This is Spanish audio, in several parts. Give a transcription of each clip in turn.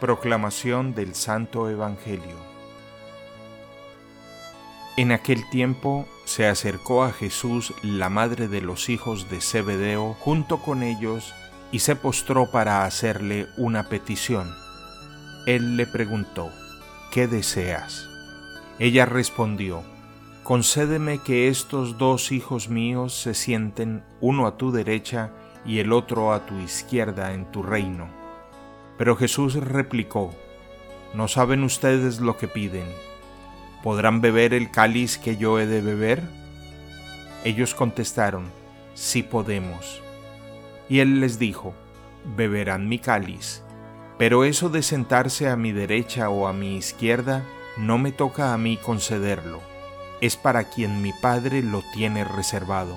Proclamación del Santo Evangelio En aquel tiempo se acercó a Jesús la madre de los hijos de Zebedeo junto con ellos y se postró para hacerle una petición. Él le preguntó, ¿qué deseas? Ella respondió, concédeme que estos dos hijos míos se sienten uno a tu derecha y el otro a tu izquierda en tu reino. Pero Jesús replicó, ¿no saben ustedes lo que piden? ¿Podrán beber el cáliz que yo he de beber? Ellos contestaron, sí podemos. Y él les dijo, beberán mi cáliz, pero eso de sentarse a mi derecha o a mi izquierda no me toca a mí concederlo, es para quien mi Padre lo tiene reservado.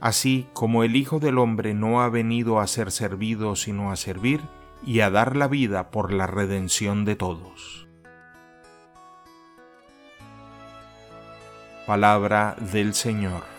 así como el Hijo del Hombre no ha venido a ser servido sino a servir y a dar la vida por la redención de todos. Palabra del Señor.